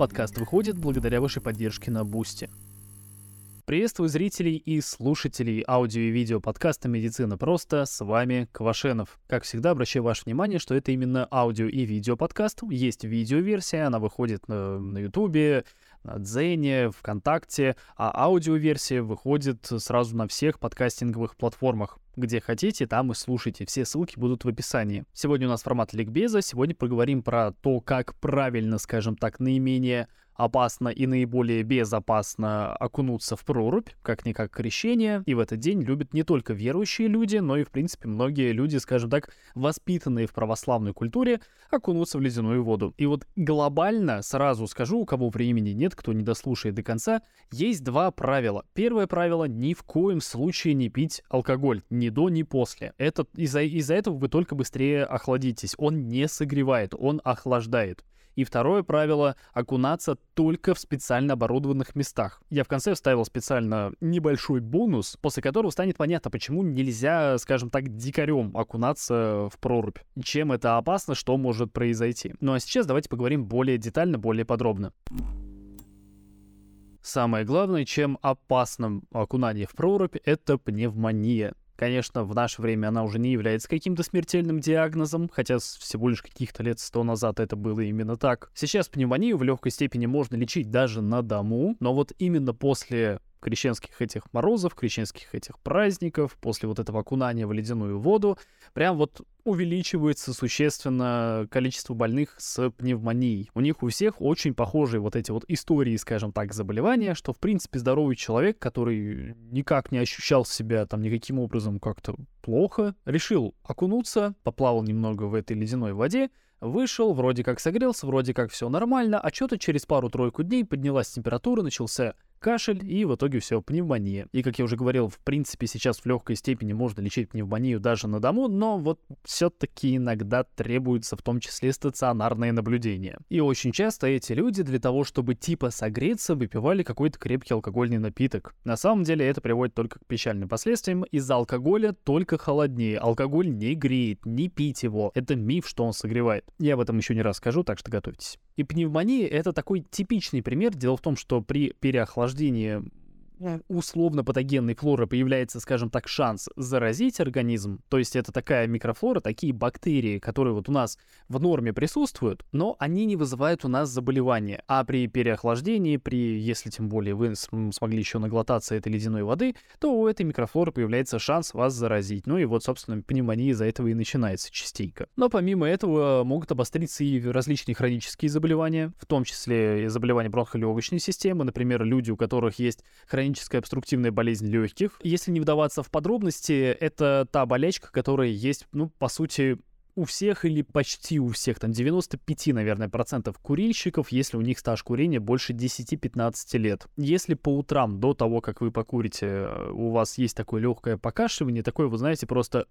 Подкаст выходит благодаря вашей поддержке на Бусти. Приветствую зрителей и слушателей аудио и видео подкаста «Медицина просто». С вами Квашенов. Как всегда, обращаю ваше внимание, что это именно аудио и видео подкаст. Есть видеоверсия, она выходит на, YouTube, на Дзене, ВКонтакте, а аудиоверсия выходит сразу на всех подкастинговых платформах. Где хотите, там и слушайте. Все ссылки будут в описании. Сегодня у нас формат ликбеза. Сегодня поговорим про то, как правильно, скажем так, наименее опасно и наиболее безопасно окунуться в прорубь, как-никак крещение, и в этот день любят не только верующие люди, но и, в принципе, многие люди, скажем так, воспитанные в православной культуре, окунуться в ледяную воду. И вот глобально, сразу скажу, у кого времени нет, кто не дослушает до конца, есть два правила. Первое правило — ни в коем случае не пить алкоголь, ни до, ни после. Это из-за из этого вы только быстрее охладитесь. Он не согревает, он охлаждает. И второе правило — окунаться только в специально оборудованных местах. Я в конце вставил специально небольшой бонус, после которого станет понятно, почему нельзя, скажем так, дикарем окунаться в прорубь. Чем это опасно, что может произойти. Ну а сейчас давайте поговорим более детально, более подробно. Самое главное, чем опасным окунание в прорубь, это пневмония. Конечно, в наше время она уже не является каким-то смертельным диагнозом, хотя всего лишь каких-то лет сто назад это было именно так. Сейчас пневмонию в легкой степени можно лечить даже на дому, но вот именно после крещенских этих морозов, крещенских этих праздников, после вот этого окунания в ледяную воду, прям вот увеличивается существенно количество больных с пневмонией. У них у всех очень похожие вот эти вот истории, скажем так, заболевания, что, в принципе, здоровый человек, который никак не ощущал себя там никаким образом как-то плохо, решил окунуться, поплавал немного в этой ледяной воде, Вышел, вроде как согрелся, вроде как все нормально, а что-то через пару-тройку дней поднялась температура, начался кашель и в итоге все, пневмония. И, как я уже говорил, в принципе, сейчас в легкой степени можно лечить пневмонию даже на дому, но вот все-таки иногда требуется в том числе стационарное наблюдение. И очень часто эти люди для того, чтобы типа согреться, выпивали какой-то крепкий алкогольный напиток. На самом деле это приводит только к печальным последствиям. Из-за алкоголя только холоднее. Алкоголь не греет, не пить его. Это миф, что он согревает. Я об этом еще не раз скажу, так что готовьтесь. И пневмония — это такой типичный пример. Дело в том, что при переохлаждении условно патогенной флоры появляется, скажем так, шанс заразить организм, то есть это такая микрофлора, такие бактерии, которые вот у нас в норме присутствуют, но они не вызывают у нас заболевания. А при переохлаждении, при, если тем более вы смогли еще наглотаться этой ледяной воды, то у этой микрофлоры появляется шанс вас заразить. Ну и вот, собственно, пневмония из-за этого и начинается частенько. Но помимо этого могут обостриться и различные хронические заболевания, в том числе заболевания бронхолегочной системы, например, люди, у которых есть хронические хроническая обструктивная болезнь легких. Если не вдаваться в подробности, это та болячка, которая есть, ну, по сути, у всех или почти у всех, там 95, наверное, процентов курильщиков, если у них стаж курения больше 10-15 лет. Если по утрам, до того, как вы покурите, у вас есть такое легкое покашливание, такое, вы знаете, просто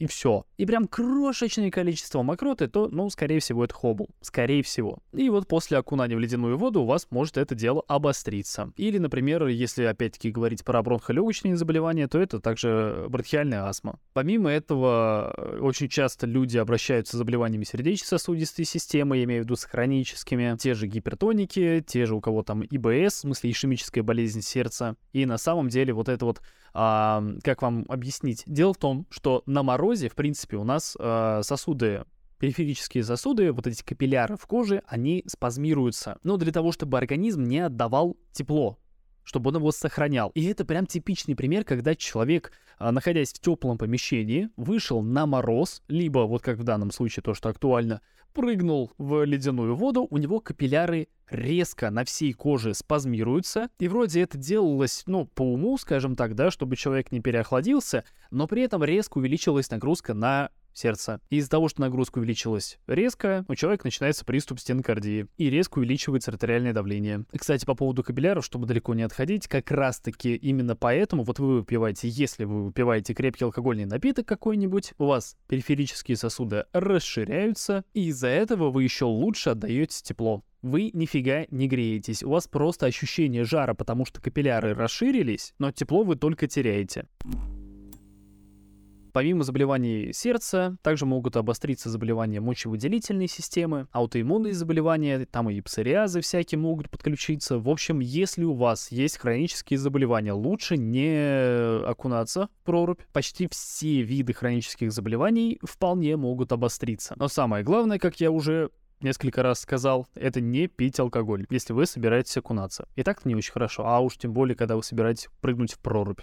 и все. И прям крошечное количество мокроты, то, ну, скорее всего, это хоббл. Скорее всего. И вот после окунания в ледяную воду у вас может это дело обостриться. Или, например, если опять-таки говорить про бронхолегочные заболевания, то это также бронхиальная астма. Помимо этого, очень часто люди обращаются с заболеваниями сердечно-сосудистой системы, я имею в виду с хроническими, те же гипертоники, те же у кого там ИБС, в смысле ишемическая болезнь сердца. И на самом деле вот это вот а, как вам объяснить? Дело в том, что на морозе, в принципе, у нас а, сосуды периферические сосуды, вот эти капилляры в коже, они спазмируются. Но для того, чтобы организм не отдавал тепло, чтобы он его сохранял. И это прям типичный пример, когда человек, а, находясь в теплом помещении, вышел на мороз, либо, вот как в данном случае то, что актуально, прыгнул в ледяную воду, у него капилляры резко на всей коже спазмируются, и вроде это делалось, ну, по уму, скажем так, да, чтобы человек не переохладился, но при этом резко увеличилась нагрузка на сердца. И из-за того, что нагрузка увеличилась резко, у человека начинается приступ стенокардии и резко увеличивается артериальное давление. Кстати, по поводу капилляров, чтобы далеко не отходить, как раз-таки именно поэтому вот вы выпиваете, если вы выпиваете крепкий алкогольный напиток какой-нибудь, у вас периферические сосуды расширяются, и из-за этого вы еще лучше отдаете тепло вы нифига не греетесь. У вас просто ощущение жара, потому что капилляры расширились, но тепло вы только теряете. Помимо заболеваний сердца, также могут обостриться заболевания мочевыделительной системы, аутоиммунные заболевания, там и псориазы всякие могут подключиться. В общем, если у вас есть хронические заболевания, лучше не окунаться в прорубь. Почти все виды хронических заболеваний вполне могут обостриться. Но самое главное, как я уже несколько раз сказал, это не пить алкоголь, если вы собираетесь окунаться. И так не очень хорошо, а уж тем более, когда вы собираетесь прыгнуть в прорубь.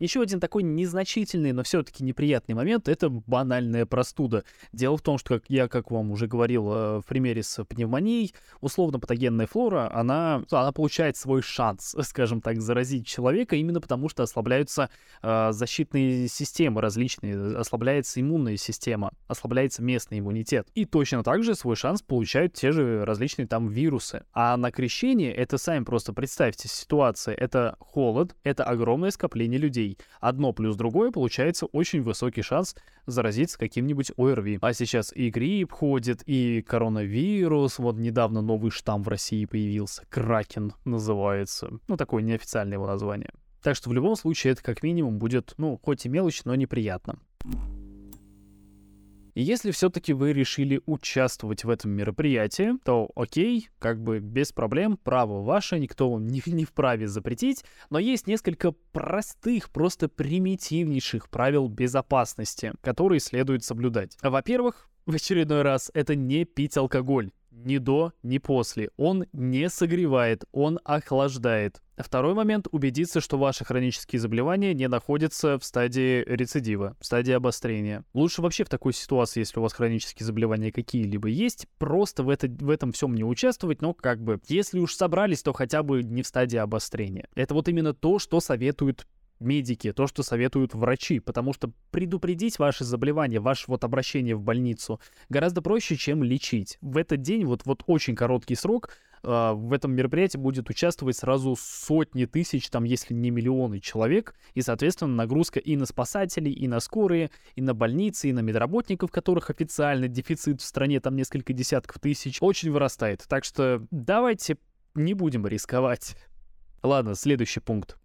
Еще один такой незначительный, но все-таки неприятный момент — это банальная простуда. Дело в том, что, как я, как вам уже говорил э, в примере с пневмонией, условно-патогенная флора, она, она получает свой шанс, скажем так, заразить человека именно потому, что ослабляются э, защитные системы различные, ослабляется иммунная система, ослабляется местный иммунитет. И точно так же свой шанс получают те же различные там вирусы. А на крещение, это сами просто представьте ситуация, это холод, это огромное скопление людей, людей. Одно плюс другое получается очень высокий шанс заразиться каким-нибудь ОРВИ. А сейчас и грипп ходит, и коронавирус. Вот недавно новый штамм в России появился. Кракен называется. Ну, такое неофициальное его название. Так что в любом случае это как минимум будет, ну, хоть и мелочь, но неприятно. И если все-таки вы решили участвовать в этом мероприятии, то окей, как бы без проблем, право ваше, никто вам не, не вправе запретить, но есть несколько простых, просто примитивнейших правил безопасности, которые следует соблюдать. Во-первых, в очередной раз, это не пить алкоголь ни до, ни после. Он не согревает, он охлаждает. Второй момент — убедиться, что ваши хронические заболевания не находятся в стадии рецидива, в стадии обострения. Лучше вообще в такой ситуации, если у вас хронические заболевания какие-либо есть, просто в, это, в этом всем не участвовать, но как бы, если уж собрались, то хотя бы не в стадии обострения. Это вот именно то, что советуют медики, то, что советуют врачи, потому что предупредить ваши заболевания, ваше вот обращение в больницу гораздо проще, чем лечить. В этот день, вот, вот очень короткий срок, в этом мероприятии будет участвовать сразу сотни тысяч, там, если не миллионы человек, и, соответственно, нагрузка и на спасателей, и на скорые, и на больницы, и на медработников, которых официально дефицит в стране, там, несколько десятков тысяч, очень вырастает. Так что давайте не будем рисковать. Ладно, следующий пункт.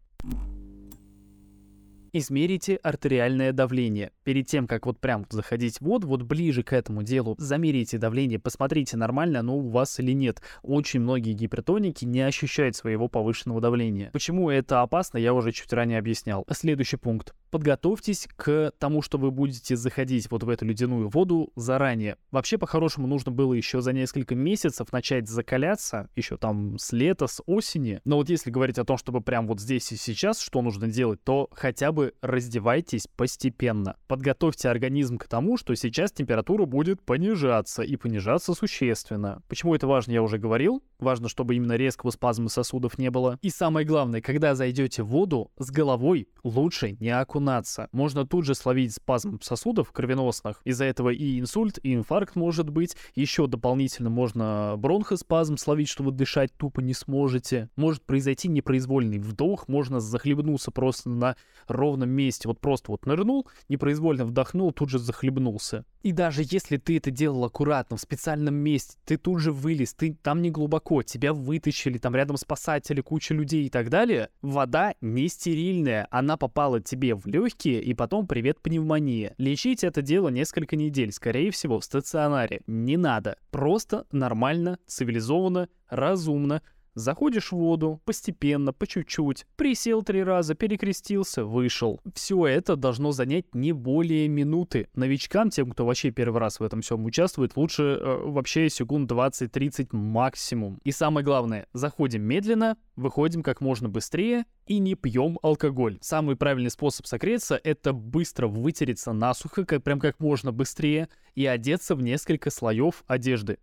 Измерите артериальное давление. Перед тем, как вот прям заходить в воду, вот ближе к этому делу, замерите давление, посмотрите, нормально оно у вас или нет. Очень многие гипертоники не ощущают своего повышенного давления. Почему это опасно, я уже чуть ранее объяснял. Следующий пункт подготовьтесь к тому, что вы будете заходить вот в эту ледяную воду заранее. Вообще, по-хорошему, нужно было еще за несколько месяцев начать закаляться, еще там с лета, с осени. Но вот если говорить о том, чтобы прям вот здесь и сейчас что нужно делать, то хотя бы раздевайтесь постепенно. Подготовьте организм к тому, что сейчас температура будет понижаться и понижаться существенно. Почему это важно, я уже говорил. Важно, чтобы именно резкого спазма сосудов не было. И самое главное, когда зайдете в воду, с головой лучше не окунаться. Можно тут же словить спазм сосудов кровеносных. Из-за этого и инсульт, и инфаркт может быть. Еще дополнительно можно бронхоспазм словить, что вы дышать тупо не сможете. Может произойти непроизвольный вдох, можно захлебнуться просто на ровном месте. Вот просто вот нырнул, непроизвольно вдохнул, тут же захлебнулся. И даже если ты это делал аккуратно, в специальном месте, ты тут же вылез, ты там не глубоко, тебя вытащили, там рядом спасатели, куча людей и так далее, вода не стерильная, она попала тебе в легкие, и потом привет пневмония. Лечить это дело несколько недель, скорее всего, в стационаре. Не надо. Просто нормально, цивилизованно, разумно, Заходишь в воду, постепенно, по чуть-чуть, присел три раза, перекрестился, вышел. Все это должно занять не более минуты. Новичкам, тем, кто вообще первый раз в этом всем участвует, лучше э, вообще секунд 20-30 максимум. И самое главное, заходим медленно, выходим как можно быстрее и не пьем алкоголь. Самый правильный способ согреться — это быстро вытереться насухо, как, прям как можно быстрее, и одеться в несколько слоев одежды.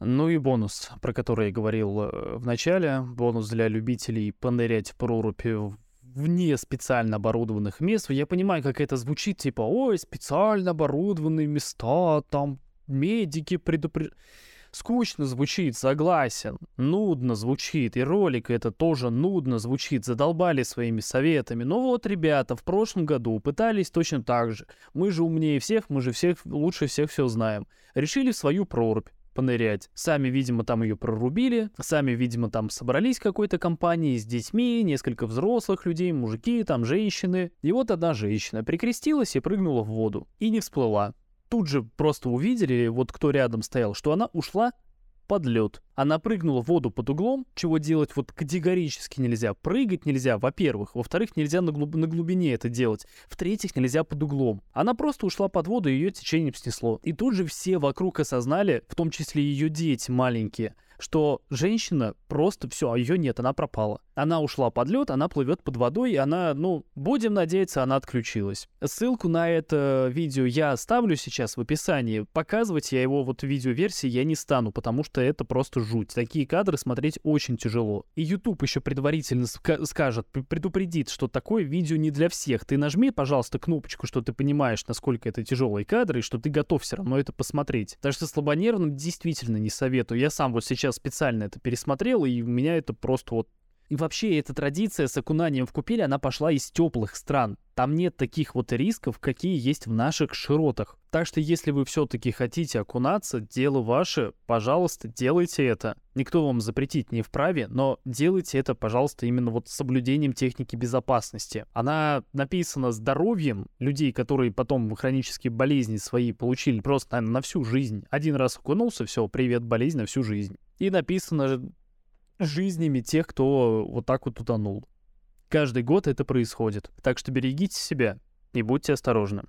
Ну и бонус, про который я говорил э, в начале. Бонус для любителей понырять в прорубь вне специально оборудованных мест. Я понимаю, как это звучит, типа, ой, специально оборудованные места, там медики предупреждают. Скучно звучит, согласен. Нудно звучит. И ролик это тоже нудно звучит. Задолбали своими советами. Но вот, ребята, в прошлом году пытались точно так же. Мы же умнее всех, мы же всех лучше всех все знаем. Решили свою прорубь понырять. Сами, видимо, там ее прорубили, сами, видимо, там собрались какой-то компанией с детьми, несколько взрослых людей, мужики, там женщины. И вот одна женщина прикрестилась и прыгнула в воду. И не всплыла. Тут же просто увидели, вот кто рядом стоял, что она ушла под лед. Она прыгнула в воду под углом, чего делать вот категорически нельзя. Прыгать нельзя, во-первых. Во-вторых, нельзя на, глуб... на глубине это делать. В-третьих, нельзя под углом. Она просто ушла под воду, и ее течением снесло. И тут же все вокруг осознали, в том числе ее дети маленькие, что женщина просто все, а ее нет, она пропала. Она ушла под лед, она плывет под водой, и она, ну, будем надеяться, она отключилась. Ссылку на это видео я оставлю сейчас в описании. Показывать я его вот в видеоверсии я не стану, потому что это просто жуть. Такие кадры смотреть очень тяжело. И YouTube еще предварительно скажет, предупредит, что такое видео не для всех. Ты нажми, пожалуйста, кнопочку, что ты понимаешь, насколько это тяжелые кадры, и что ты готов все равно это посмотреть. Так что слабонервным действительно не советую. Я сам вот сейчас сейчас специально это пересмотрел, и меня это просто вот... И вообще эта традиция с окунанием в купель, она пошла из теплых стран. Там нет таких вот рисков, какие есть в наших широтах. Так что если вы все-таки хотите окунаться, дело ваше, пожалуйста, делайте это. Никто вам запретить не вправе, но делайте это, пожалуйста, именно вот с соблюдением техники безопасности. Она написана здоровьем людей, которые потом хронические болезни свои получили просто, наверное, на всю жизнь. Один раз окунулся, все, привет, болезнь на всю жизнь. И написано жизнями тех, кто вот так вот утонул. Каждый год это происходит. Так что берегите себя и будьте осторожны.